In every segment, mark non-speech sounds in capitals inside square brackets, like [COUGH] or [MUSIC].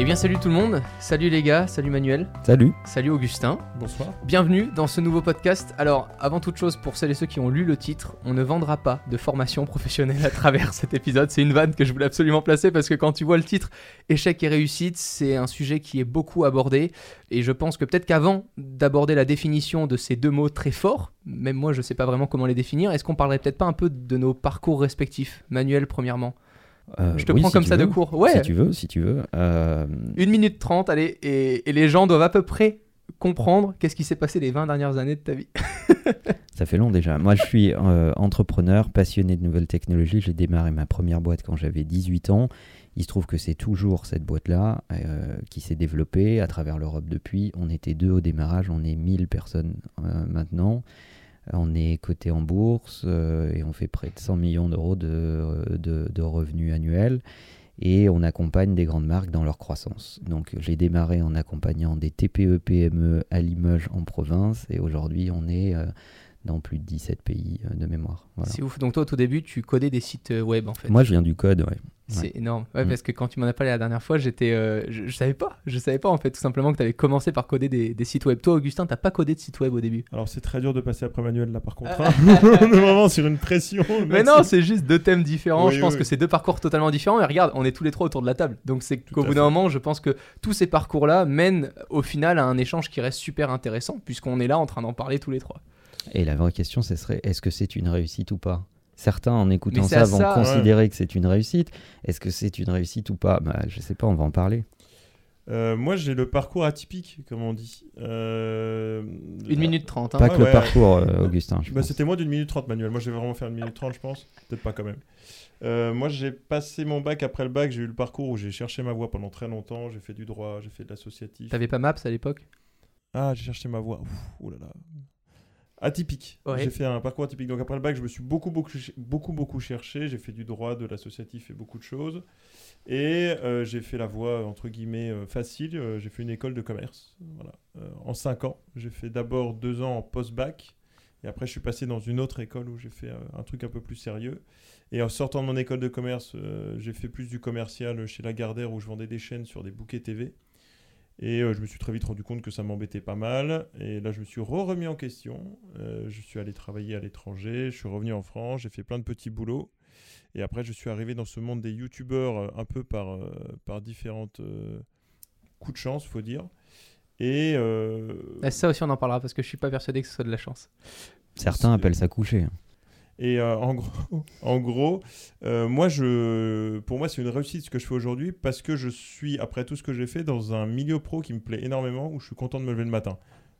Eh bien salut tout le monde, salut les gars, salut Manuel, Salut. salut Augustin. Bonsoir. Bienvenue dans ce nouveau podcast. Alors, avant toute chose, pour celles et ceux qui ont lu le titre, on ne vendra pas de formation professionnelle à travers cet épisode. C'est une vanne que je voulais absolument placer parce que quand tu vois le titre Échec et réussite, c'est un sujet qui est beaucoup abordé. Et je pense que peut-être qu'avant d'aborder la définition de ces deux mots très forts, même moi je sais pas vraiment comment les définir, est-ce qu'on parlerait peut-être pas un peu de nos parcours respectifs? Manuel, premièrement. Euh, Je te oui, prends si comme ça de court. Ouais, Si tu veux, si tu veux. Euh, Une minute trente, allez, et, et les gens doivent à peu près comprendre qu'est-ce qui s'est passé les 20 dernières années de ta vie. [LAUGHS] ça fait long déjà. Moi, je suis euh, entrepreneur, passionné de nouvelles technologies. J'ai démarré ma première boîte quand j'avais 18 ans. Il se trouve que c'est toujours cette boîte-là qui s'est développée à travers l'Europe depuis. On était deux au démarrage, on est 1000 personnes maintenant. On est coté en bourse euh, et on fait près de 100 millions d'euros de, de- revenus annuels. Et on accompagne des grandes marques dans leur croissance. Donc j'ai démarré en accompagnant des TPE, PME à Limoges en province. Et aujourd'hui, on est euh, dans plus de 17 pays euh, de mémoire. Voilà. C'est ouf. Donc toi, au tout début, tu codais des sites euh, web en fait. Moi, je viens du code, ouais. C'est énorme. Ouais, Mm. parce que quand tu m'en as parlé la dernière fois, j'étais, euh, je, je savais pas. Je savais pas en fait, tout simplement que tu avais commencé par coder des, des sites web. Toi, Augustin, t'as pas codé de site web au début? Alors c'est très dur de passer après Manuel là par contre. [LAUGHS] hein. [LAUGHS] On est vraiment sur une pression. Mais non, c'est juste deux thèmes différents. Oui, je pense oui. que c'est deux parcours totalement différents. Et regarde, on est tous les trois autour de la table. Donc c'est qu'au bout d'un moment, je pense que tous ces parcours-là mènent au final à un échange qui reste super intéressant, puisqu'on est là en train d'en parler tous les trois. Et la vraie question, ce serait est-ce que c'est une réussite ou pas? Certains, en écoutant ça, vont ça- considérer que c'est une réussite. Est-ce que c'est une réussite ou pas? Bah, Je sais pas, on va en parler. Euh, moi j'ai le parcours atypique comme on dit. Euh, Une minute trente. hein. Pas que le parcours, euh, Augustin. Bah, c'était moins d'une minute trente Manuel. Moi je vais vraiment faire une minute trente je pense. Peut-être pas quand même. Euh, moi j'ai passé mon bac après le bac. J'ai eu le parcours où j'ai cherché ma voie pendant très longtemps. J'ai fait du droit, j'ai fait de l'associatif. T'avais pas Maps à l'époque? Ah, j'ai cherché ma voie. Ouf, oh là là. Atypique. Ouais. J'ai fait un parcours atypique. Donc après le bac, je me suis beaucoup, beaucoup, beaucoup, beaucoup cherché. J'ai fait du droit, de l'associatif et beaucoup de choses. Et euh, j'ai fait la voie, entre guillemets, euh, facile. Euh, j'ai fait une école de commerce. Voilà. Euh, en 5 ans. J'ai fait d'abord deux ans en post-bac. Et après, je suis passé dans une autre école où j'ai fait un truc un peu plus sérieux. Et en sortant de mon école de commerce, j'ai fait plus du commercial chez Lagardère où je vendais des chaînes sur des bouquets TV. Et euh, je me suis très vite rendu compte que ça m'embêtait pas mal. Et là, je me suis re-remis en question. Euh, je suis allé travailler à l'étranger. Je suis revenu en France. J'ai fait plein de petits boulots. Et après, je suis arrivé dans ce monde des youtubeurs euh, un peu par, euh, par différentes euh, coups de chance, faut dire. Et euh, Ah, Ça aussi, on en parlera parce que je suis pas persuadé que ce soit de la chance. Certains appellent ça coucher. Et euh, [LAUGHS] en gros, euh, moi, je, pour moi, c'est une réussite ce que je fais aujourd'hui parce que je suis, après tout ce que j'ai fait, dans un milieu pro qui me plaît énormément, où je suis content de me lever le matin.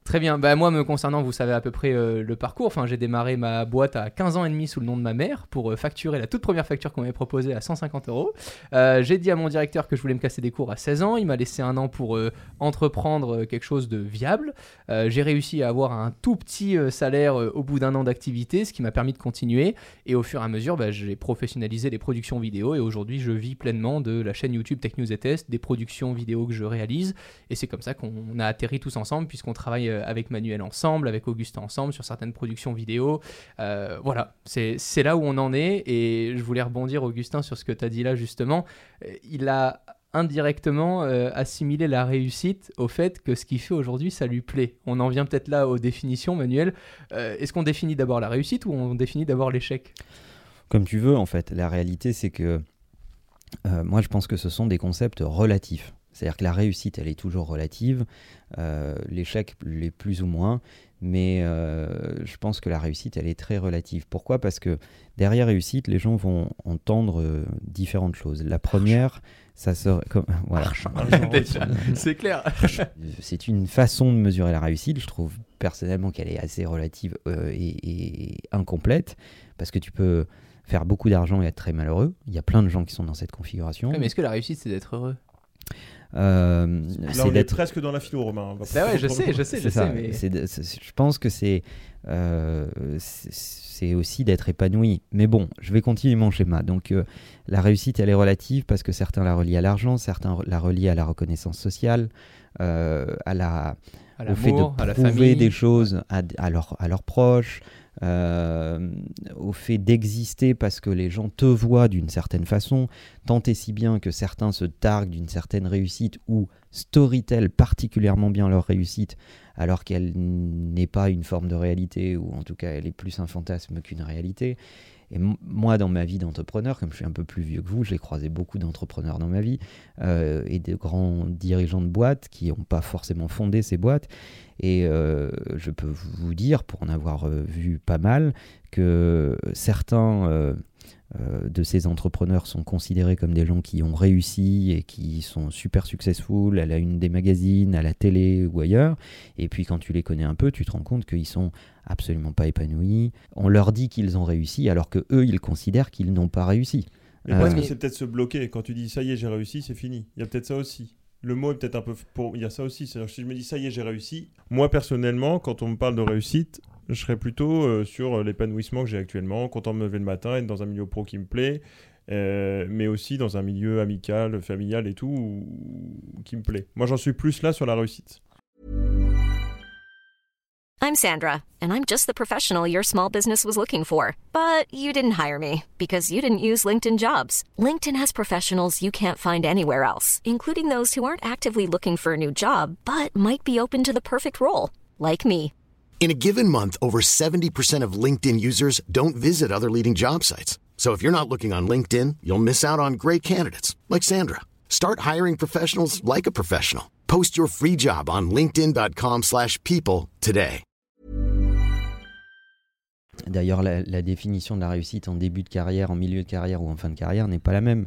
Très bien. Bah, moi, me concernant, vous savez à peu près euh, le parcours. Enfin, j'ai démarré ma boîte à 15 ans et demi sous le nom de ma mère pour euh, facturer la toute première facture qu'on m'avait proposée à 150 euros. Euh, j'ai dit à mon directeur que je voulais me casser des cours à 16 ans. Il m'a laissé un an pour entreprendre quelque chose de viable. J'ai réussi à avoir un tout petit salaire au bout d'un an d'activité, ce qui m'a permis de continuer. Et au fur et à mesure, bah, j'ai professionnalisé les productions vidéo. Et aujourd'hui, je vis pleinement de la chaîne YouTube Tech News et Test, des productions vidéo que je réalise. Et c'est comme ça qu'on a atterri tous ensemble, puisqu'on travaille avec Manuel ensemble, avec Augustin ensemble sur certaines productions vidéo. Euh, voilà, c'est là où on en est. Et je voulais rebondir, Augustin, sur ce que tu as dit là, justement. Euh, Il a indirectement euh, assimilé la réussite au fait que ce qu'il fait aujourd'hui, ça lui plaît. On en vient peut-être là aux définitions, Manuel. Euh, Est-ce qu'on définit d'abord la réussite ou on définit d'abord l'échec? Comme tu veux, en fait. La réalité, c'est que euh, moi, je pense que ce sont des concepts relatifs. C'est-à-dire que la réussite, elle est toujours relative, euh, l'échec l'est plus ou moins, mais euh, je pense que la réussite, elle est très relative. Pourquoi? Parce que derrière réussite, les gens vont entendre euh, différentes choses. La première, ça serait... Comme, [LAUGHS] voilà. Déjà, c'est clair. C'est une façon de mesurer la réussite. Je trouve personnellement qu'elle est assez relative euh, et, et incomplète parce que tu peux faire beaucoup d'argent et être très malheureux. Il y a plein de gens qui sont dans cette configuration. Ouais, mais est-ce que la réussite, c'est d'être heureux? Euh, Là, c'est on est d'être presque dans la philo, Romain. Bah ouais, je sais, je sais, je sais. Mais... C'est de- c'est- je pense que c'est euh, c'est- c'est aussi d'être épanoui. Mais bon, je vais continuer mon schéma. Donc, euh, la réussite, elle est relative parce que certains la relient à l'argent, certains la relient à la reconnaissance sociale, euh, à la, à au fait de à la prouver famille. des choses à, à leurs à leurs proches, euh, au fait d'exister parce que les gens te voient d'une certaine façon, tant et si bien que certains se targuent d'une certaine réussite ou storytell particulièrement bien leur réussite alors qu'elle n'est pas une forme de réalité ou en tout cas elle est plus un fantasme qu'une réalité. Et moi, dans ma vie d'entrepreneur, comme je suis un peu plus vieux que vous, j'ai croisé beaucoup d'entrepreneurs dans ma vie euh, et de grands dirigeants de boîtes qui n'ont pas forcément fondé ces boîtes. Et euh, je peux vous dire, pour en avoir euh, vu pas mal, que certains de ces entrepreneurs sont considérés comme des gens qui ont réussi et qui sont super successful à la une des magazines, à la télé ou ailleurs. Et puis quand tu les connais un peu, tu te rends compte qu'ils sont absolument pas épanouis. On leur dit qu'ils ont réussi alors que eux, ils considèrent qu'ils n'ont pas réussi. Mais parce que c'est peut-être se bloquer. Quand tu dis ça y est, j'ai réussi, c'est fini. Il y a peut-être ça aussi. Le mot est peut-être un peu pour. Il y a ça aussi. si je me dis ça y est, j'ai réussi. Moi personnellement, quand on me parle de réussite, je serais plutôt euh, sur l'épanouissement que j'ai actuellement, content de me lever le matin, être dans un milieu pro qui me plaît, euh, mais aussi dans un milieu amical, familial et tout, qui me plaît. Moi, j'en suis plus là sur la réussite. I'm Sandra, and I'm just the professional your small business was looking for. But you didn't hire me because you didn't use LinkedIn jobs. LinkedIn has professionals you can't find anywhere else, including those who aren't actively looking for a new job, but might be open to the perfect role, like me. In a given month, over 70% of LinkedIn users don't visit other leading job sites. So if you're not looking on LinkedIn, you'll miss out on great candidates like Sandra. Start hiring professionals like a professional. Post your free job on linkedin.com/people today. D'ailleurs, la, la, définition de la réussite en début de carrière, en milieu de carrière ou en fin de carrière n'est pas la même.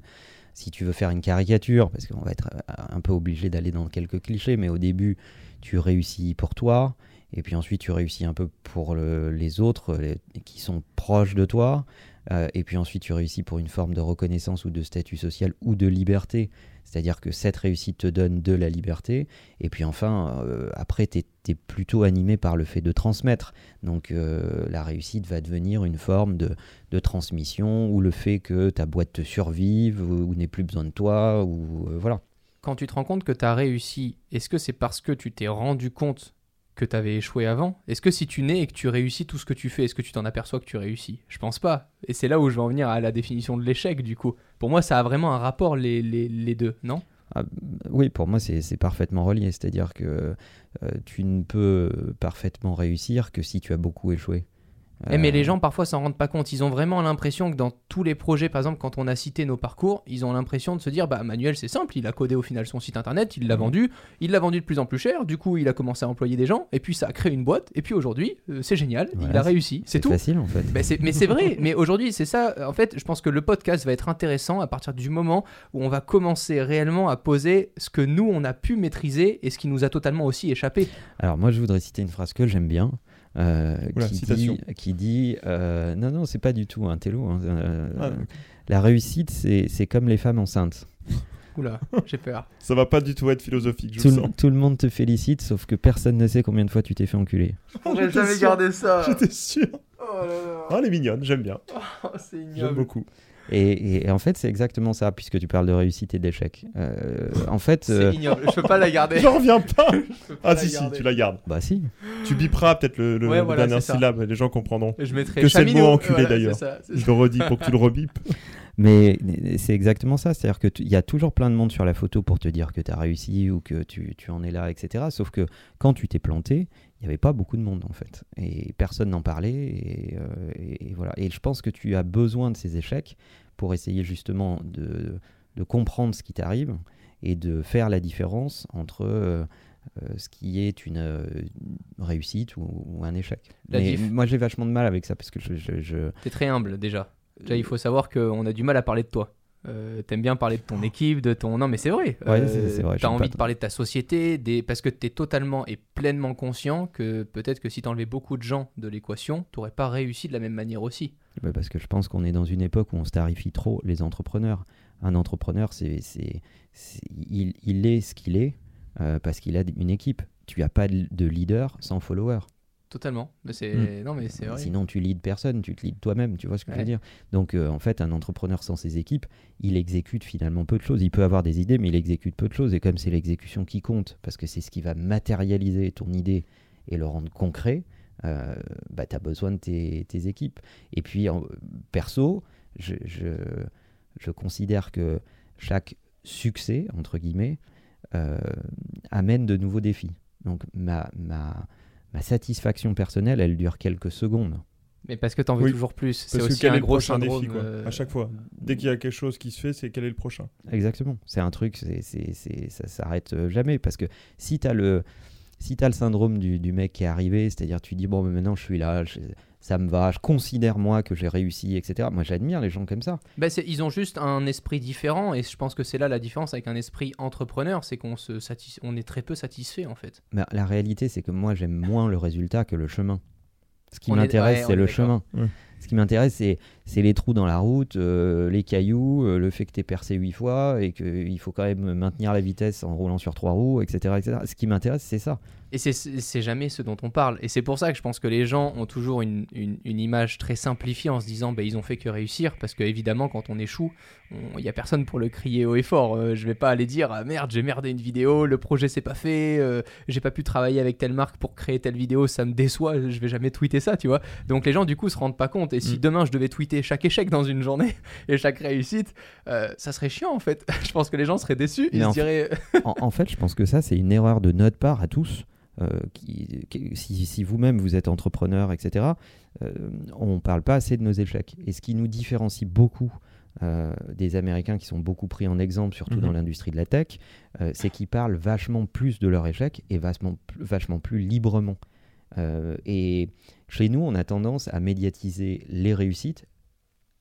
Si tu veux faire une caricature, parce qu'on va être un peu obligé d'aller dans quelques clichés, mais au début, tu réussis pour toi, et puis ensuite tu réussis un peu pour les autres qui sont proches de toi, euh, et puis ensuite tu réussis pour une forme de reconnaissance ou de statut social ou de liberté, c'est-à-dire que cette réussite te donne de la liberté, et puis enfin, euh, après tu es, plutôt animé par le fait de transmettre, donc euh, la réussite va devenir une forme de, de, transmission, ou le fait que ta boîte te survive, ou, ou n'ait plus besoin de toi, ou voilà. Quand tu te rends compte que tu as réussi, est-ce que c'est parce que tu t'es rendu compte que tu avais échoué avant Est-ce que si tu nais et que tu réussis tout ce que tu fais, est-ce que tu t'en aperçois que tu réussis? Je pense pas. Et c'est là où je vais en venir à la définition de l'échec, du coup. Pour moi, ça a vraiment un rapport, les, deux, non? Ah, Oui, pour moi, c'est parfaitement relié. C'est-à-dire que euh, tu ne peux parfaitement réussir que si tu as beaucoup échoué. Eh, mais les gens parfois s'en rendent pas compte. Ils ont vraiment l'impression que dans tous les projets, par exemple, quand on a cité nos parcours, ils ont l'impression de se dire bah Manuel c'est simple, il a codé au final son site internet, il l'a mhm. vendu, il l'a vendu de plus en plus cher, du coup il a commencé à employer des gens, et puis ça a créé une boîte, et puis aujourd'hui euh, c'est génial, il a réussi, c'est tout. facile en fait. mais c'est vrai, mais aujourd'hui c'est ça. En fait, je pense que le podcast va être intéressant à partir du moment où on va commencer réellement à poser ce que nous on a pu maîtriser et ce qui nous a totalement aussi échappé. Alors moi je voudrais citer une phrase que j'aime bien. Euh, qui, dit, qui, dit, euh, non non c'est pas du tout un télo hein, euh, ah, la réussite c'est comme les femmes enceintes [LAUGHS] Oula, j'ai peur. Ça va pas du tout être philosophique, je tout, sens. tout le monde te félicite, sauf que personne ne sait combien de fois tu t'es fait enculer. [LAUGHS] J'aurais jamais gardé ça. J'étais sûr. Oh là là. Ah, elle est mignonne, j'aime bien. [LAUGHS] Oh, c'est J'aime beaucoup. Et, en fait, c'est exactement ça, puisque tu parles de réussite et d'échec. Euh, en fait, c'est euh, ignoble. Je peux pas la garder. J'en reviens pas. [LAUGHS] ah si si, tu la gardes. Bah si. Tu biperas peut-être le, le dernier syllabe, les gens comprendront. Je mettrai que c'est le mot enculé d'ailleurs. Je le redis pour que tu le rebipes. [LAUGHS] Mais c'est exactement ça, c'est-à-dire qu'il y a toujours plein de monde sur la photo pour te dire que tu as réussi ou que tu, tu, en es là, etc. Sauf que quand tu t'es planté, il n'y avait pas beaucoup de monde en fait. Et personne n'en parlait. Et, euh, et, voilà. Et je pense que tu as besoin de ces échecs pour essayer justement de, de comprendre ce qui t'arrive et de faire la différence entre euh, euh, ce qui est une, euh, réussite ou, un échec. Mais moi j'ai vachement de mal avec ça parce que je... je, je... T'es très humble déjà. Déjà il faut savoir qu'on a du mal à parler de toi. Euh, t'aimes bien parler de ton équipe, de ton. Non, mais c'est vrai. Ouais, c'est vrai. T'as envie de parler de ta société, des... parce que t'es totalement et pleinement conscient que peut-être que si t'enlevais beaucoup de gens de l'équation, t'aurais pas réussi de la même manière aussi parce que je pense qu'on est dans une époque où on starifie trop les entrepreneurs. Un entrepreneur, c'est, il, il, est ce qu'il est euh, parce qu'il a une équipe. Tu n'as pas de leader sans follower. Totalement. Mais c'est... Hmm. Non, mais c'est vrai. Sinon, tu leads personne, tu te leads toi-même, tu vois ce que je veux dire. Donc, euh, en fait, un entrepreneur sans ses équipes, il exécute finalement peu de choses. Il peut avoir des idées, mais il exécute peu de choses. Et comme c'est l'exécution qui compte, parce que c'est ce qui va matérialiser ton idée et le rendre concret, euh, bah, tu as besoin de tes, tes équipes. Et puis, en, perso, je, je, je considère que chaque succès, entre guillemets, euh, amène de nouveaux défis. Donc ma, ma, ma satisfaction personnelle, elle dure quelques secondes. Mais parce que t'en veux Oui. toujours plus. C'est aussi quel un est le gros prochain syndrome. défi, quoi, euh, à chaque fois. Dès qu'il y a quelque chose qui se fait, c'est quel est le prochain? Exactement. C'est un truc, c'est, ça s'arrête jamais. Parce que si tu as le, si t'as le syndrome du, du mec qui est arrivé, c'est-à-dire tu dis, bon, mais maintenant je suis là, je- ça me va, je considère moi que j'ai réussi, etc. Moi j'admire les gens comme ça. Bah, ils ont juste un esprit différent et je pense que c'est là la différence avec un esprit entrepreneur, c'est qu'on se satis- on est très peu satisfait en fait. Mais la réalité, c'est que moi j'aime moins le résultat que le chemin. Ce qui m'intéresse, ouais, c'est est le chemin. Ce qui m'intéresse, c'est, les trous dans la route, euh, les cailloux, euh, le fait que tu percé huit fois et qu'il faut quand même maintenir la vitesse en roulant sur trois roues, etc. etc. Ce qui m'intéresse, c'est ça. Et c'est- jamais ce dont on parle. Et c'est pour ça que je pense que les gens ont toujours une image très simplifiée en se disant bah, ils ont fait que réussir. Parce que évidemment, quand on échoue, il n'y a personne pour le crier haut et fort. Euh, je vais pas aller dire ah, merde, j'ai merdé une vidéo, le projet s'est pas fait, euh, j'ai pas pu travailler avec telle marque pour créer telle vidéo, ça me déçoit, je vais jamais tweeter ça, tu vois. Donc les gens du coup se rendent pas compte. Et si Mm. demain je devais tweeter chaque échec dans une journée [LAUGHS] et chaque réussite, euh, ça serait chiant en fait. [LAUGHS] je pense que les gens seraient déçus. Ils se en diraient [LAUGHS] en, en fait, je pense que ça, c'est une erreur de notre part à tous. euh, qui, qui- si si vous-même vous êtes entrepreneur, etc., euh, on ne parle pas assez de nos échecs. Et ce qui nous différencie beaucoup euh, des Américains qui sont beaucoup pris en exemple, surtout Mhm. dans l'industrie de la tech, euh, c'est qu'ils parlent vachement plus de leurs échecs et vachement plus librement. Euh, et chez nous, on a tendance à médiatiser les réussites,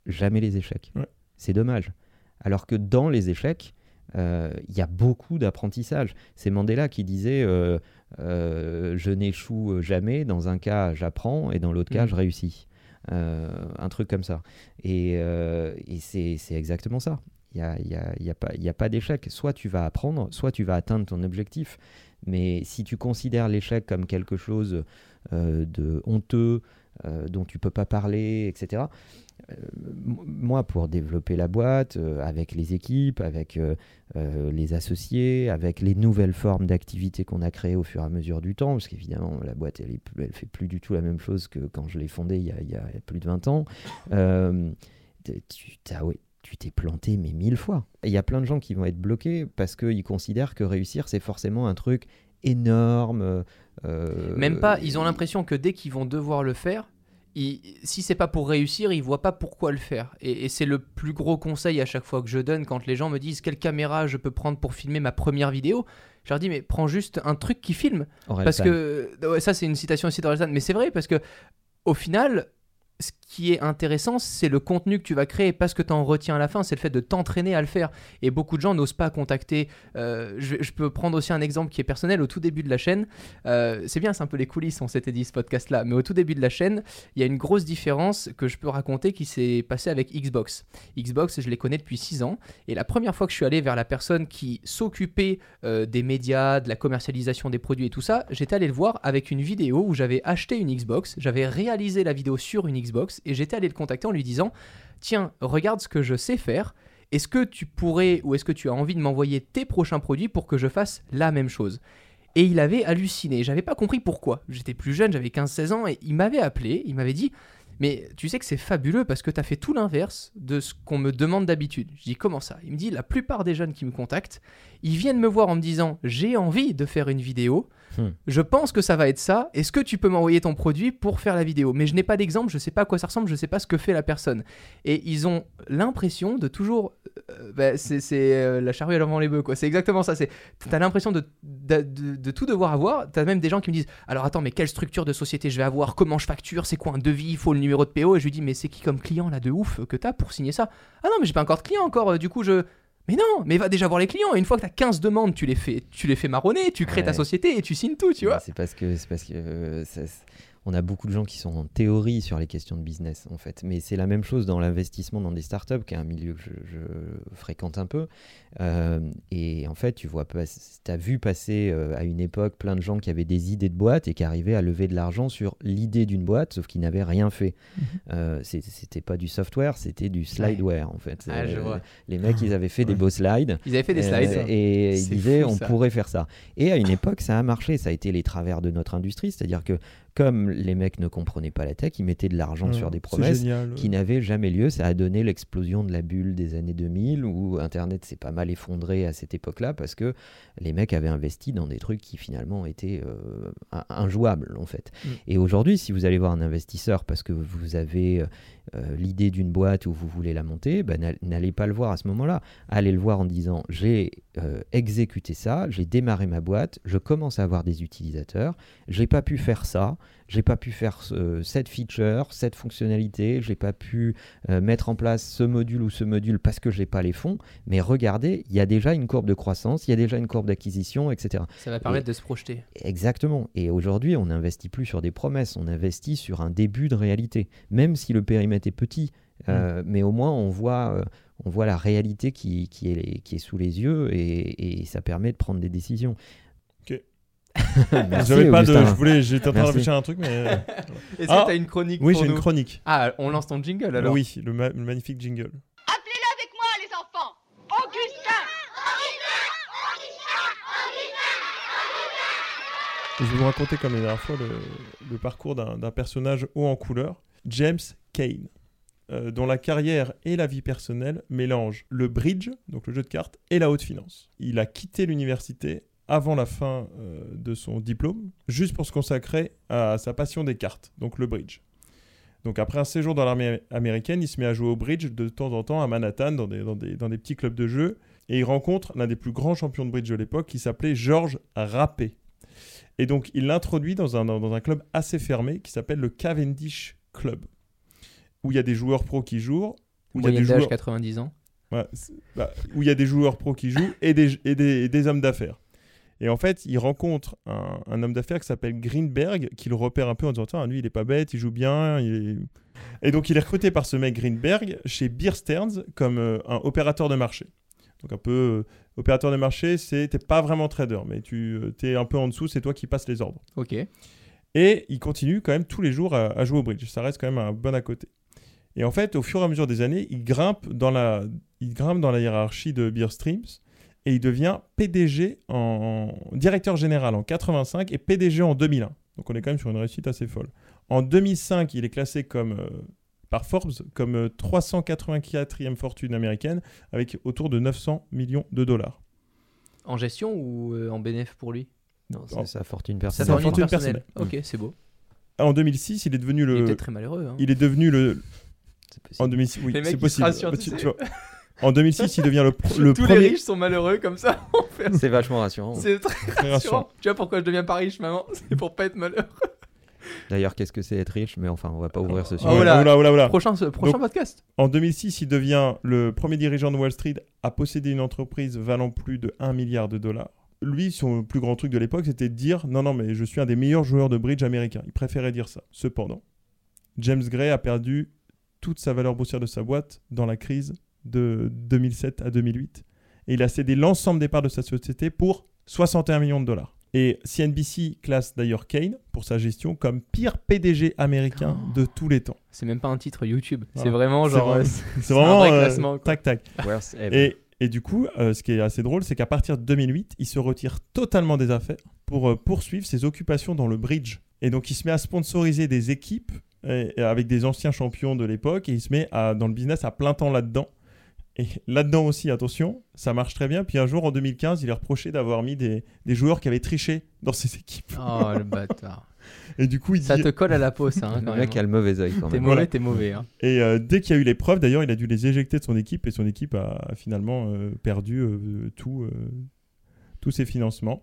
jamais les échecs. Ouais. C'est dommage. Alors que dans les échecs, euh, il y a beaucoup d'apprentissage. C'est Mandela qui disait euh, Je n'échoue jamais, dans un cas j'apprends et dans l'autre cas Mhm. je réussis. Un truc comme ça. Et, et c'est exactement ça. Il n'y a, y a- il y a pas, pas d'échec. Soit tu vas apprendre, soit tu vas atteindre ton objectif. Mais si tu considères l'échec comme quelque chose euh, de honteux, euh, dont tu peux pas parler, etc. euh, moi, pour développer la boîte, avec les équipes, avec les associés, avec les nouvelles formes d'activité qu'on a créées au fur et à mesure du temps, parce qu'évidemment, la boîte, elle, est fait plus du tout la même chose que quand je l'ai fondée il y a, plus de 20 ans. Tu t'as- ouais, tu t'es planté, mais mille fois. Et Il y a plein de gens qui vont être bloqués parce qu'ils considèrent que réussir, c'est forcément un truc énorme. euh, Même pas, ils ont l'impression que dès qu'ils vont devoir le faire, ils- si c'est pas pour réussir, ils voient pas pourquoi le faire. Et, et c'est le plus gros conseil à chaque fois que je donne quand les gens me disent quelle caméra je peux prendre pour filmer ma première vidéo? Je leur dis mais prends juste un truc qui filme. Aurel Parce San. que ouais, ça c'est une citation aussi d'Orelsan, mais c'est vrai parce que au final, ce qui est intéressant, c'est le contenu que tu vas créer, pas ce que tu en retiens à la fin, c'est le fait de t'entraîner à le faire. Et beaucoup de gens n'osent pas contacter. euh, je, peux prendre aussi un exemple qui est personnel. Au tout début de la chaîne, euh, c'est bien, c'est un peu les coulisses, on s'était dit ce podcast-là, mais au tout début de la chaîne, il y a une grosse différence que je peux raconter qui s'est passée avec Xbox. Xbox, je les connais depuis 6 ans, et la première fois que je suis allé vers la personne qui s'occupait euh, des médias, de la commercialisation des produits et tout ça, j'étais allé le voir avec une vidéo où j'avais acheté une Xbox, j'avais réalisé la vidéo sur une Xbox et j'étais allé le contacter en lui disant Tiens, regarde ce que je sais faire. Est-ce que tu pourrais ou est-ce que tu as envie de m'envoyer tes prochains produits pour que je fasse la même chose? Et il avait halluciné. J'avais pas compris pourquoi. J'étais plus jeune, j'avais 15-16 ans et il m'avait appelé. Il m'avait dit mais tu sais que c'est fabuleux parce que tu as fait tout l'inverse de ce qu'on me demande d'habitude. Je dis comment ça? Il me dit la plupart des jeunes qui me contactent, ils viennent me voir en me disant j'ai envie de faire une vidéo, Hmm. je pense que ça va être ça, est-ce que tu peux m'envoyer ton produit pour faire la vidéo? Mais je n'ai pas d'exemple, je sais pas à quoi ça ressemble, je sais pas ce que fait la personne. Et ils ont l'impression de toujours... euh, bah, c'est euh, la charrue avant les bœufs, quoi. C'est exactement ça. C'est T'as l'impression de, de, tout devoir avoir. T'as même des gens qui me disent alors attends, mais quelle structure de société je vais avoir? Comment je facture? C'est quoi un devis? Il faut le numéro de PO Et je lui dis mais c'est qui comme client là de ouf que t'as pour signer ça? Ah non, mais j'ai pas encore de client encore. euh, Du coup, je. Mais non, mais va déjà voir les clients. Et une fois que t'as 15 demandes, tu les fais, tu les fais marronner, tu crées ta société et tu signes tout, tu vois. C'est parce que c'est parce que euh, ça- on a beaucoup de gens qui sont en théorie sur les questions de business en fait, mais c'est la même chose dans l'investissement dans des startups, qui est un milieu que je, je fréquente un peu. Euh, et en fait, tu vois, tu as vu passer euh, à une époque plein de gens qui avaient des idées de boîte et qui arrivaient à lever de l'argent sur l'idée d'une boîte, sauf qu'ils n'avaient rien fait. Mhm. Euh, c'était pas du software, c'était du slideware en fait. Ah, je vois. Les mecs, ils avaient fait des beaux slides. Ils avaient fait des slides. et ils disaient fou, on pourrait faire ça. Et à une époque, ça a marché. Ça a été les travers de notre industrie. C'est-à-dire que comme comme les mecs ne comprenaient pas la tech, ils mettaient de l'argent Ouais, sur des promesses génial. qui n'avaient jamais lieu. Ça a donné l'explosion de la bulle des années 2000 où Internet s'est pas mal effondré à cette époque-là parce que les mecs avaient investi dans des trucs qui finalement étaient euh, in- injouables en fait. Mm. Et aujourd'hui, si vous allez voir un investisseur parce que vous avez euh, l'idée d'une boîte où vous voulez la monter, ben, n'all- n'allez pas le voir à ce moment-là. Allez le voir en disant j'ai euh, exécuté ça, j'ai démarré ma boîte, je commence à avoir des utilisateurs, j'ai pas pu faire ça, j'ai pas pu faire ce- cette feature, cette fonctionnalité, j'ai pas pu euh, mettre en place ce module ou ce module parce que j'ai pas les fonds. Mais regardez, il y a déjà une courbe de croissance, il y a déjà une courbe d'acquisition, etc. Ça va permettre de se projeter. Exactement. Et aujourd'hui, on n'investit plus sur des promesses, on investit sur un début de réalité, même si le périmètre est petit. euh, Mais au moins, on voit, euh, on voit la réalité qui, qui, est, qui est sous les yeux et, et ça permet de prendre des décisions. Ok. [LAUGHS] Merci, J'avais pas de. Je voulais. J'étais en train de réfléchir à un truc, mais. euh, [LAUGHS] Est-ce Ah, que t'as une chronique oui, pour j'ai une chronique. Ah, on lance ton jingle alors Oui, le, ma- le magnifique jingle. Appelez-le avec moi, les enfants Augustin Je vais vous raconter comme la dernière fois le, le parcours d'un d'un personnage haut en couleur, James Kane, euh, dont la carrière et la vie personnelle mélangent le bridge, donc le jeu de cartes, et la haute finance. Il a quitté l'université avant la fin euh, de son diplôme, juste pour se consacrer à sa passion des cartes, donc le bridge. Donc après un séjour dans l'armée américaine, il se met à jouer au bridge de temps en temps à Manhattan, dans des, petits clubs de jeu, et il rencontre l'un des plus grands champions de bridge de l'époque, qui s'appelait Georges Rappé. Et donc, il l'introduit dans un club assez fermé qui s'appelle le Cavendish Club, où il y a des joueurs pros qui jouent, où il y a des joueurs, 90 ans. Ouais, bah, où il y a des joueurs pros qui jouent et des, et des, et des hommes d'affaires. Et en fait, il rencontre un, un homme d'affaires qui s'appelle Greenberg, qui le repère un peu en disant Tiens, lui, il est pas bête, il joue bien. il est- Et donc, il est recruté par ce mec Greenberg chez Beer Stearns comme euh, un opérateur de marché. Donc, un peu euh, opérateur de marché, c'est t'es pas vraiment trader, mais tu es un peu en dessous, c'est toi qui passes les ordres. Ok. Et il continue quand même tous les jours à, à jouer au bridge. Ça reste quand même un bon à côté. Et en fait, au fur et à mesure des années, il grimpe dans la, il grimpe dans la hiérarchie de Beer Streams et il devient PDG en directeur général en 85 et PDG en 2001. Donc on est quand même sur une réussite assez folle. En 2005, il est classé comme euh, par Forbes comme euh, 384e fortune américaine avec autour de 900 millions de dollars. En gestion ou euh, en bénéf pour lui? Non, Oh. c'est sa fortune Ça personnelle. Sa fortune personnelle. Ok, c'est beau. En 2006, il est devenu Il est le, très malheureux. hein. il est devenu le. En 2006, oui, c'est possible. rassurent, Bah, tu tu- vois. En 2006, il devient le, pr- [LAUGHS] le Tous premier. les riches sont malheureux comme ça. [LAUGHS] C'est vachement rassurant. c'est très Très rassurant. rassurant. Tu vois pourquoi je deviens pas riche, maman? [LAUGHS] C'est pour pas être malheureux. D'ailleurs, qu'est-ce que c'est être riche? Mais enfin, on va pas ouvrir ce Oh sujet. Ouais, là. oula, oula, oula. Prochain, ce- prochain Donc- podcast. En 2006, il devient le premier dirigeant de Wall Street à posséder une entreprise valant plus de 1 milliard de dollars. Lui, son plus grand truc de l'époque, c'était de dire non, non, mais je suis un des meilleurs joueurs de bridge américains. Il préférait dire ça. Cependant, James Gray a perdu toute sa valeur boursière de sa boîte dans la crise de 2007 à 2008. Et il a cédé l'ensemble des parts de sa société pour 61 millions de dollars. Et CNBC classe d'ailleurs Kane, pour sa gestion, comme pire PDG américain Oh. de tous les temps. C'est même pas un titre YouTube. C'est Voilà. vraiment C'est genre. vraiment- euh, [LAUGHS] C'est C'est vraiment un vrai euh, classement, quoi. tac tac. Et, et du coup, euh, ce qui est assez drôle, c'est qu'à partir de 2008, il se retire totalement des affaires pour euh, poursuivre ses occupations dans le bridge. Et donc, il se met à sponsoriser des équipes avec des anciens champions de l'époque et il se met à, dans le business à plein temps là-dedans. Et là-dedans aussi, attention, ça marche très bien. Puis un jour, en 2015, il est reproché d'avoir mis des, des joueurs qui avaient triché dans ses équipes. Oh le [LAUGHS] bâtard. Et du coup, il Ça dit... te colle à la peau, ça. hein, le mec même. a le mauvais œil quand T'es même. mauvais, Voilà. t'es mauvais. hein. Et euh, dès qu'il y a eu les preuves, d'ailleurs, il a dû les éjecter de son équipe et son équipe a, a finalement euh, perdu euh, tout, euh, tous ses financements.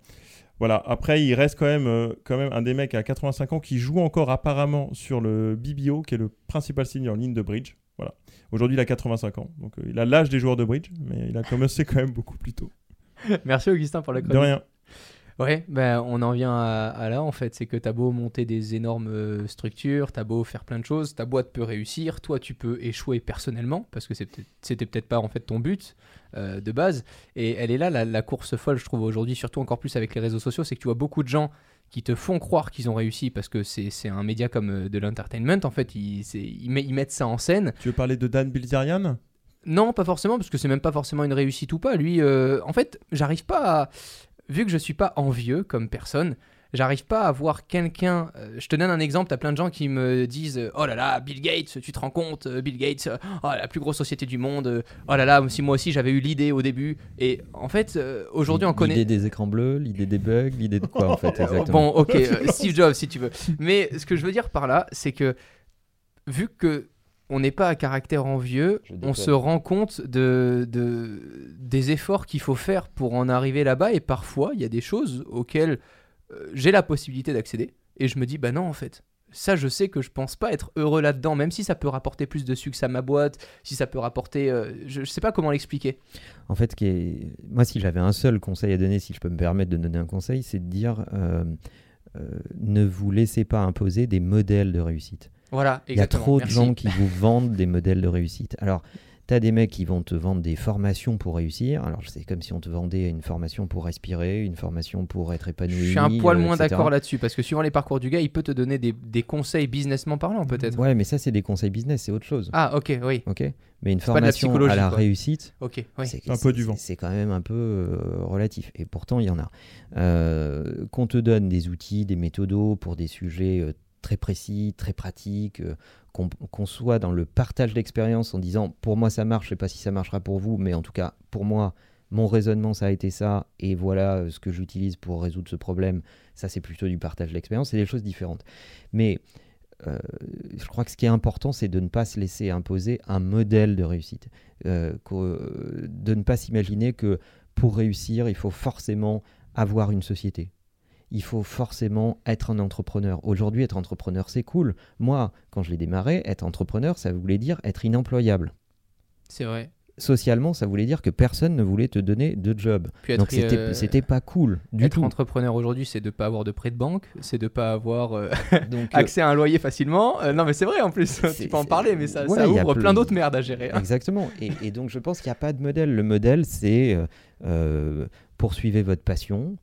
Voilà. Après, il reste quand même, euh, quand même un des mecs à 85 ans qui joue encore apparemment sur le BBO, qui est le principal signe en ligne de bridge. Voilà. Aujourd'hui, il a 85 ans. Donc, euh, il a l'âge des joueurs de bridge, mais il a commencé [LAUGHS] quand même beaucoup plus tôt. Merci Augustin pour la De chronique. rien. Ouais, ben on en vient à, à là en fait, c'est que t'as beau monter des énormes euh, structures, t'as beau faire plein de choses, ta boîte peut réussir, toi tu peux échouer personnellement parce que c'était peut-être pas en fait ton but euh, de base. Et elle est là la, la course folle, je trouve aujourd'hui, surtout encore plus avec les réseaux sociaux, c'est que tu vois beaucoup de gens qui te font croire qu'ils ont réussi parce que c'est un média comme euh, de l'entertainment en fait, ils, c'est- ils, met- ils mettent ça en scène. Tu veux parler de Dan Bilzerian? Non, pas forcément, parce que c'est même pas forcément une réussite ou pas. Lui, euh, en fait, j'arrive pas à. Vu que je suis pas envieux comme personne, j'arrive pas à voir quelqu'un. euh, je te donne un exemple, t'as plein de gens qui me disent euh, Oh là là, Bill Gates, tu te rends compte, euh, Bill Gates, oh, la plus grosse société du monde, oh là là, si moi aussi j'avais eu l'idée au début. Et en fait, aujourd'hui on connaît. L'idée des écrans bleus, l'idée des bugs, l'idée de quoi en fait [LAUGHS] exactement Bon, ok, Steve Jobs si tu veux. Mais ce que je veux dire par là, c'est que vu que on n'est pas à caractère envieux, on se rend compte de, de- des efforts qu'il faut faire pour en arriver là-bas. Et parfois, il y a des choses auxquelles euh, j'ai la possibilité d'accéder. Et je me dis, bah non, en fait. Ça, je sais que je pense pas être heureux là-dedans, même si ça peut rapporter plus de succès à ma boîte, si ça peut rapporter. euh, je, je sais pas comment l'expliquer. En fait, ce qui est- moi, si j'avais un seul conseil à donner, si je peux me permettre de donner un conseil, c'est de dire euh, ne vous laissez pas imposer des modèles de réussite. Voilà, Il y a trop de gens qui vous vendent des modèles de réussite. Alors, tu as des mecs qui vont te vendre des formations pour réussir. Alors, c'est comme si on te vendait une formation pour respirer, une formation pour être épanoui. Je suis un poil euh, moins d'accord là-dessus parce que suivant les parcours du gars, il peut te donner des, des conseils businessment parlant peut-être. Ouais, mais ça, c'est des conseils business, c'est autre chose. Ah ok, oui, Ok Mais une formation à la quoi. réussite, ok, oui. c'est Un peu du vent. C'est quand même un peu euh, relatif. Et pourtant, il y en a. Euh, Qu'on te donne des outils, des méthodos pour des sujets euh, très précis, très pratiques, euh, qu'on soit dans le partage d'expérience en disant pour moi ça marche, je sais pas si ça marchera pour vous, mais en tout cas pour moi mon raisonnement ça a été ça et voilà euh, ce que j'utilise pour résoudre ce problème. Ça c'est plutôt du partage d'expérience, c'est des choses différentes. Mais euh, je crois que ce qui est important, c'est de ne pas se laisser imposer un modèle de réussite. De ne pas s'imaginer que pour réussir, il faut forcément avoir une société. Il faut forcément être un entrepreneur. Aujourd'hui, être entrepreneur, c'est cool. Moi, quand je l'ai démarré, être entrepreneur, ça voulait dire être inemployable. C'est vrai. Socialement, ça voulait dire que personne ne voulait te donner de job. Puis être, Donc c'était euh, c'était pas cool du être tout. entrepreneur aujourd'hui, c'est de pas avoir de prêt de banque, c'est de pas avoir euh, [LAUGHS] Donc, euh, accès à un loyer facilement. Euh, non mais c'est vrai en plus, tu peux en parler, mais ça, Ouais, ça ouvre plein- plein d'autres merdes à gérer. hein. Exactement. Et, et donc, je pense qu'il n'y a pas de modèle. Le modèle, c'est poursuivez votre passion,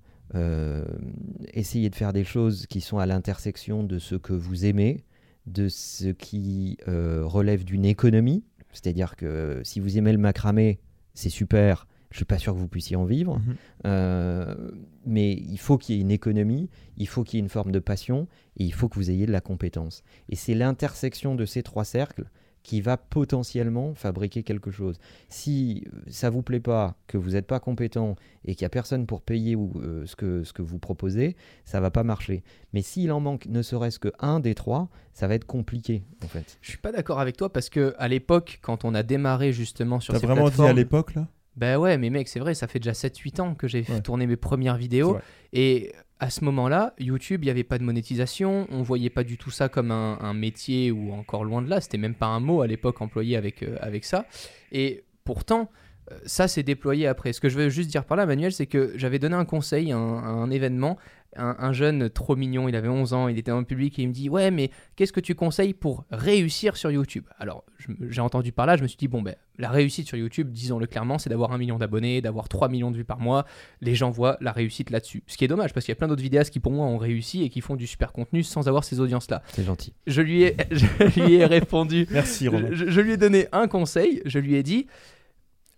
essayez de faire des choses qui sont à l'intersection de ce que vous aimez, de ce qui euh, relève d'une économie. C'est-à-dire que si vous aimez le macramé, c'est super. Je suis pas sûr que vous puissiez en vivre. Mhm. Euh, mais il faut qu'il y ait une économie, il faut qu'il y ait une forme de passion, et il faut que vous ayez de la compétence. Et c'est l'intersection de ces trois cercles qui va potentiellement fabriquer quelque chose. Si euh, ça vous plaît pas, que vous n'êtes pas compétent et qu'il n'y a personne pour payer ou, euh, ce, que, ce que vous proposez, ça va pas marcher. Mais s'il en manque ne serait-ce que un des trois, ça va être compliqué en fait. Je suis pas d'accord avec toi parce que à l'époque, quand on a démarré justement sur T'as ces vraiment dit à l'époque là? Ben ouais, mais mec, c'est vrai, ça fait déjà 7-8 ans que j'ai Ouais. tourné mes premières vidéos. Et à ce moment-là, YouTube, il n'y avait pas de monétisation. On voyait pas du tout ça comme un, un métier ou encore loin de là. C'était même pas un mot à l'époque employé avec, euh, avec ça. Et pourtant, euh, ça s'est déployé après. Ce que je veux juste dire par là, Manuel, c'est que j'avais donné un conseil à un, à un événement. Un, un jeune trop mignon, il avait 11 ans, il était dans le public et il me dit Ouais, mais qu'est-ce que tu conseilles pour réussir sur YouTube? Alors, j'ai entendu par là, je me suis dit Bon, ben, la réussite sur YouTube, disons-le clairement, c'est d'avoir un million d'abonnés, d'avoir 3 millions de vues par mois. Les gens voient la réussite là-dessus. Ce qui est dommage parce qu'il y a plein d'autres vidéastes qui, pour moi, ont réussi et qui font du super contenu sans avoir ces audiences-là. C'est gentil. Je lui ai, [LAUGHS] je lui ai répondu Merci Romain. je, je lui ai donné un conseil, je lui ai dit,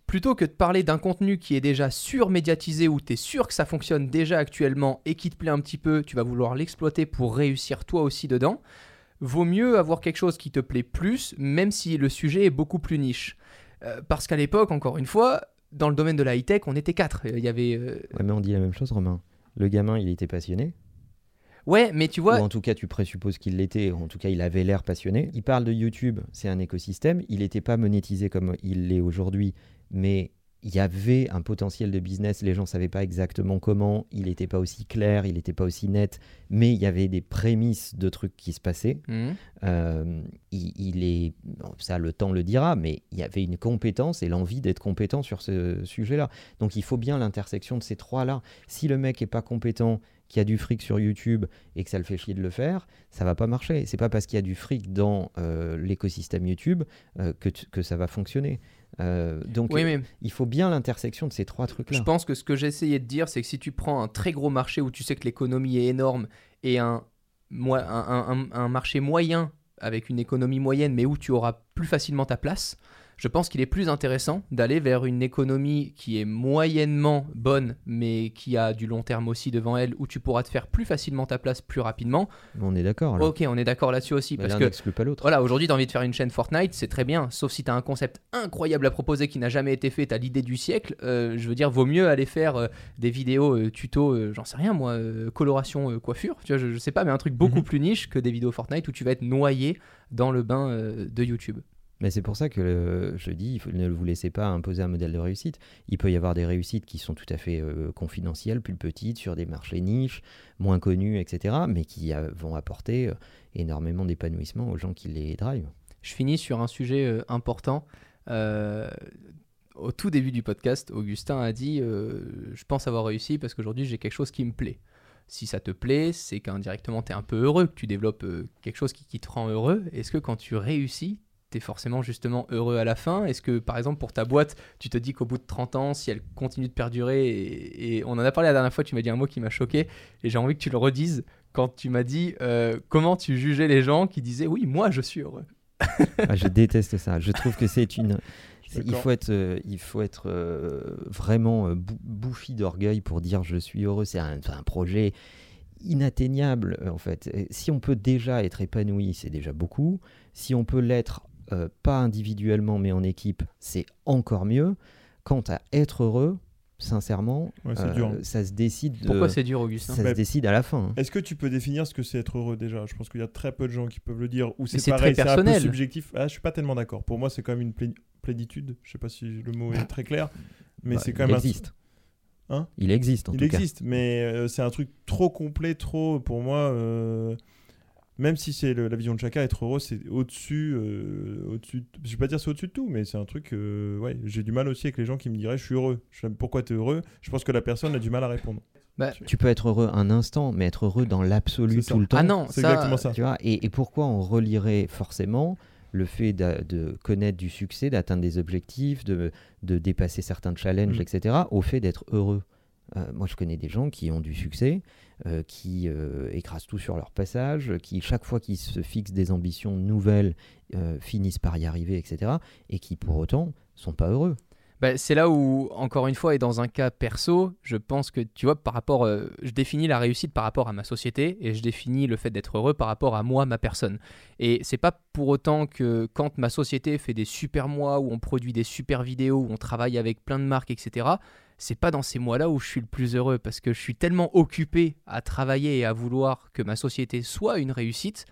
plutôt que de parler d'un contenu qui est déjà surmédiatisé, où tu es sûr que ça fonctionne déjà actuellement et qui te plaît un petit peu, tu vas vouloir l'exploiter pour réussir toi aussi dedans, vaut mieux avoir quelque chose qui te plaît plus, même si le sujet est beaucoup plus niche. Euh, parce qu'à l'époque, encore une fois, dans le domaine de la high-tech, on était quatre. Il y avait... euh, Ouais, mais on dit la même chose, Romain. Le gamin, il était passionné. Ouais, mais tu vois... Ou en tout cas, tu présupposes qu'il l'était. En tout cas, il avait l'air passionné. Il parle de YouTube, c'est un écosystème. Il n'était pas monétisé comme il l'est aujourd'hui, mais il y avait un potentiel de business. Les gens ne savaient pas exactement comment. Il n'était pas aussi clair, il n'était pas aussi net, mais il y avait des prémices de trucs qui se passaient. Mhm. Euh, il, il est, ça le temps le dira, mais il y avait une compétence et l'envie d'être compétent sur ce sujet-là. Donc il faut bien l'intersection de ces trois-là. Si le mec est pas compétent, qu'il y a du fric sur YouTube et que ça le fait chier de le faire, ça va pas marcher. C'est pas parce qu'il y a du fric dans euh, l'écosystème YouTube euh, que, que ça va fonctionner. Euh, donc Oui, mais il faut bien l'intersection de ces trois trucs-là. Je pense que ce que j'essayais de dire, c'est que si tu prends un très gros marché où tu sais que l'économie est énorme et un, moi- un, un- un- un marché moyen avec une économie moyenne, mais où tu auras plus facilement ta place, Je pense qu'il est plus intéressant d'aller vers une économie qui est moyennement bonne, mais qui a du long terme aussi devant elle, où tu pourras te faire plus facilement ta place plus rapidement. On est d'accord. Ok, on est d'accord là-dessus aussi, Mais parce que pas l'autre. voilà, aujourd'hui, tu as envie de faire une chaîne Fortnite, c'est très bien, sauf si tu as un concept incroyable à proposer qui n'a jamais été fait, tu as l'idée du siècle. euh, je veux dire, vaut mieux aller faire euh, des vidéos euh, tuto, j'en sais rien moi, coloration, coiffure, tu vois, je, je sais pas, mais un truc beaucoup Mhm. plus niche que des vidéos Fortnite où tu vas être noyé dans le bain de YouTube. Mais c'est pour ça que euh, je dis, ne vous laissez pas imposer un modèle de réussite. Il peut y avoir des réussites qui sont tout à fait euh, confidentielles, plus petites, sur des marchés niches, moins connus, etc., mais qui euh, vont apporter énormément d'épanouissement aux gens qui les drivent. Je finis sur un sujet important. Au tout début du podcast, Augustin a dit Je pense avoir réussi parce qu'aujourd'hui j'ai quelque chose qui me plaît. Si ça te plaît, c'est qu'indirectement tu es un peu heureux, que tu développes quelque chose qui, qui te rend heureux. Est-ce que quand tu réussis, tu es forcément justement heureux à la fin Est-ce que par exemple pour ta boîte, tu te dis qu'au bout de 30 ans, si elle continue de perdurer, et, et on en a parlé la dernière fois, tu m'as dit un mot qui m'a choqué, et j'ai envie que tu le redises quand tu m'as dit euh, comment tu jugeais les gens qui disaient Oui, moi je suis heureux. Ah, je déteste ça. Je trouve que c'est une. [LAUGHS] c'est- il faut être, euh, il faut être euh, vraiment euh, bou- bouffi d'orgueil pour dire je suis heureux. C'est un, projet inatteignable euh, en fait. Si on peut déjà être épanoui, c'est déjà beaucoup. Si on peut l'être euh, pas individuellement mais en équipe, c'est encore mieux. Quant à être heureux, sincèrement, Ouais, euh, dur. hein. ça se décide. de- Pourquoi c'est dur, Augustin ça se Bah, décide à la fin. hein. Est-ce que tu peux définir ce que c'est être heureux déjà? Je pense qu'il y a très peu de gens qui peuvent le dire. Ou c'est c'est pareil, très c'est un peu personnel. subjectif. Ah, je suis pas tellement d'accord. Pour moi, c'est quand même une plé- plénitude. Je sais pas si le mot est très clair, mais Bah, c'est quand il un- existe. Hein? Il existe en Il tout cas. existe, mais euh, c'est un truc trop complet, trop pour moi. euh, Même si c'est la vision de chacun, être heureux, c'est au-dessus. euh, au-dessus de- Je vais pas dire c'est au-dessus de tout, mais c'est un truc. euh, ouais, j'ai du mal aussi avec les gens qui me diraient je suis heureux. Je pourquoi tu es heureux. Je pense que la personne a du mal à répondre. Bah, Tu peux être heureux un instant, mais être heureux dans l'absolu tout le temps. Ah non, C'est exactement ça. Tu vois, et, et pourquoi on relierait forcément le fait de, connaître du succès, d'atteindre des objectifs, de, de dépasser certains challenges, Mm. etc., au fait d'être heureux? Euh, Moi, je connais des gens qui ont du succès, euh, qui euh, écrasent tout sur leur passage, qui, chaque fois qu'ils se fixent des ambitions nouvelles, finissent par y arriver, etc., et qui, pour autant, sont pas heureux. Bah, c'est là où, encore une fois, et dans un cas perso, je pense que, tu vois, par rapport, je définis la réussite par rapport à ma société et je définis le fait d'être heureux par rapport à moi, ma personne. Et c'est pas pour autant que quand ma société fait des super mois, où on produit des super vidéos, où on travaille avec plein de marques, etc., c'est pas dans ces mois-là où je suis le plus heureux parce que je suis tellement occupé à travailler et à vouloir que ma société soit une réussite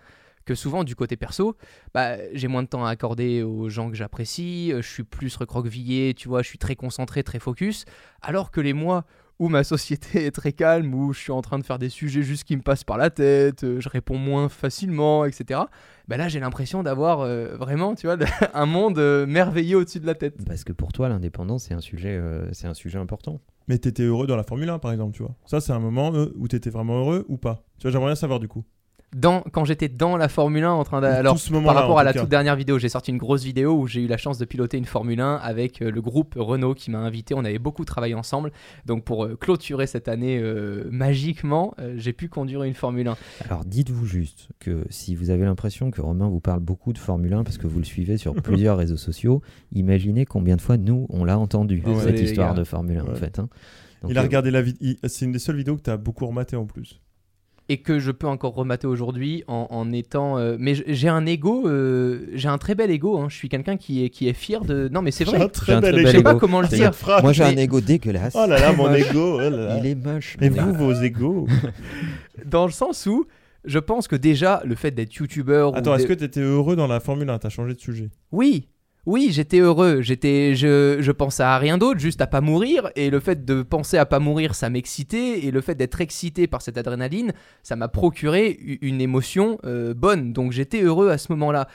que souvent du côté perso, bah, j'ai moins de temps à accorder aux gens que j'apprécie, euh, je suis plus recroquevillé, tu vois, je suis très concentré, très focus, alors que les mois où ma société est très calme, où je suis en train de faire des sujets juste qui me passent par la tête, euh, je réponds moins facilement, etc. Bah là, j'ai l'impression d'avoir euh, vraiment, tu vois, [LAUGHS] un monde euh, merveilleux au-dessus de la tête. Parce que pour toi, l'indépendance, c'est un, sujet, euh, c'est un sujet important. Mais t'étais heureux dans la Formule 1, par exemple, tu vois. Ça, c'est un moment euh, où t'étais vraiment heureux ou pas? Tu vois, j'aimerais bien savoir du coup. Dans, quand j'étais dans la Formule 1 en train alors ce par rapport à la cas. toute dernière vidéo, j'ai sorti une grosse vidéo où j'ai eu la chance de piloter une Formule 1 avec euh, le groupe Renault qui m'a invité. On avait beaucoup travaillé ensemble. Donc pour euh, clôturer cette année euh, magiquement, euh, j'ai pu conduire une Formule 1. Alors dites-vous juste que si vous avez l'impression que Romain vous parle beaucoup de Formule 1 parce que vous le suivez sur [LAUGHS] plusieurs réseaux sociaux, imaginez combien de fois nous on l'a entendu Ah ouais. cette histoire gars. de Formule 1 en fait. hein. Donc, il a euh, regardé la vidéo. C'est une des seules vidéos que t'as beaucoup rematé en plus. Et que je peux encore remater aujourd'hui en, en étant. euh, mais j'ai un ego, euh, j'ai un très bel ego. hein. Je suis quelqu'un qui est, qui est fier de. Non, mais c'est J'ai vrai. un très J'ai un bel très Je sais ego. pas ego. comment le dire. Phrase, Moi j'ai un ego dégueulasse. Oh là là, mon ego. oh là là. Il est moche. Et vous, ego. vos égos [LAUGHS] Dans le sens où je pense que déjà, le fait d'être youtubeur. ou Attends, est-ce que t'étais heureux dans la Formule 1 T'as changé de sujet. Oui, oui, j'étais heureux. J'étais, je, je pensais à rien d'autre, juste à pas mourir. Et le fait de penser à pas mourir, ça m'excitait. Et le fait d'être excité par cette adrénaline, ça m'a procuré une émotion euh, bonne. Donc j'étais heureux à ce moment-là.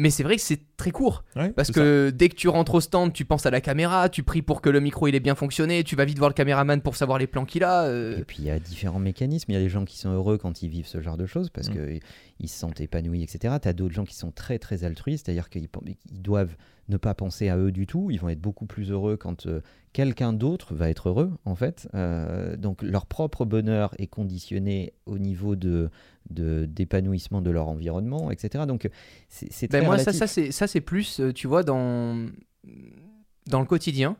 Mais c'est vrai que c'est très court. Ouais, Parce que dès que tu rentres au stand, tu penses à la caméra, tu pries pour que le micro il ait bien fonctionné, tu vas vite voir le caméraman pour savoir les plans qu'il a. euh, Et puis il y a différents mécanismes. Il y a des gens qui sont heureux quand ils vivent ce genre de choses parce Mm. Qu'ils se sentent épanouis, etc. Tu as d'autres gens qui sont très très altruistes, c'est-à-dire qu'ils ils doivent ne pas penser à eux du tout. Ils vont être beaucoup plus heureux quand euh, quelqu'un d'autre va être heureux, en fait. Euh, donc leur propre bonheur est conditionné au niveau de d'épanouissement de, leur environnement, etc. Donc c'est Ben très moi, ça, relatif. ça c'est ça c'est plus, euh, tu vois, dans dans le quotidien.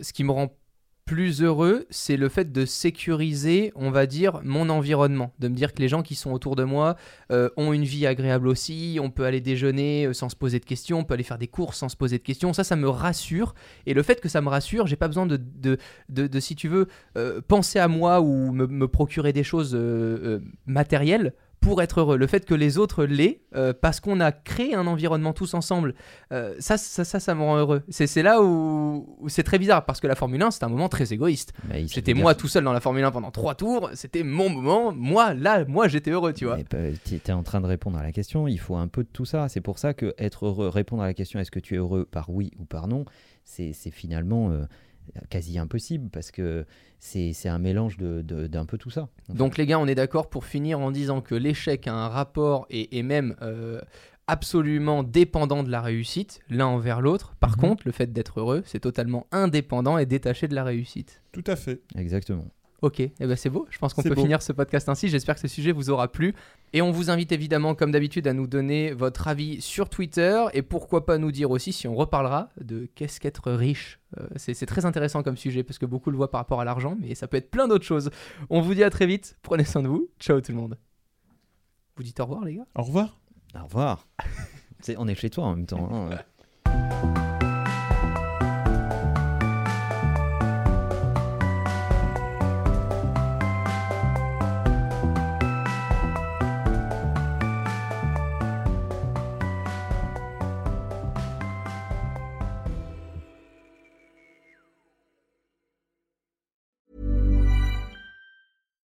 Ce qui me rend plus heureux, c'est le fait de sécuriser, on va dire, mon environnement, de me dire que les gens qui sont autour de moi euh, ont une vie agréable aussi. On peut aller déjeuner euh, sans se poser de questions, on peut aller faire des courses sans se poser de questions. Ça, ça me rassure. Et le fait que ça me rassure, j'ai pas besoin de, si tu veux, euh, penser à moi ou me, procurer des choses matérielles pour être heureux. Le fait que les autres l'aient, euh, parce qu'on a créé un environnement tous ensemble, euh, ça, ça, ça, ça me rend heureux. C'est là où, où c'est très bizarre, parce que la Formule 1, c'est un moment très égoïste. J'étais veut moi dire- tout seul dans la Formule 1 pendant trois tours, c'était mon moment, moi, là, moi, j'étais heureux, tu vois. Bah, Tu es en train de répondre à la question, il faut un peu de tout ça. C'est pour ça que être heureux, répondre à la question est-ce que tu es heureux par oui ou par non, c'est c'est finalement euh, quasi impossible parce que c'est c'est un mélange de- de- d'un peu tout ça. Donc les gars, on est d'accord pour finir en disant que l'échec a un rapport et, et même euh, absolument dépendant de la réussite, l'un envers l'autre. Par Mhm. contre, le fait d'être heureux, c'est totalement indépendant et détaché de la réussite. Tout à fait. Exactement. Ok, eh ben c'est beau. Je pense qu'on peut beau. finir ce podcast ainsi. J'espère que ce sujet vous aura plu. Et on vous invite évidemment, comme d'habitude, à nous donner votre avis sur Twitter. Et pourquoi pas nous dire aussi si on reparlera de qu'est-ce qu'être riche. Euh, c'est très intéressant comme sujet parce que beaucoup le voient par rapport à l'argent, mais ça peut être plein d'autres choses. On vous dit à très vite. Prenez soin de vous. Ciao tout le monde. Vous dites au revoir, les gars Au revoir. Au revoir. [LAUGHS] On est chez toi en même temps. hein. [LAUGHS]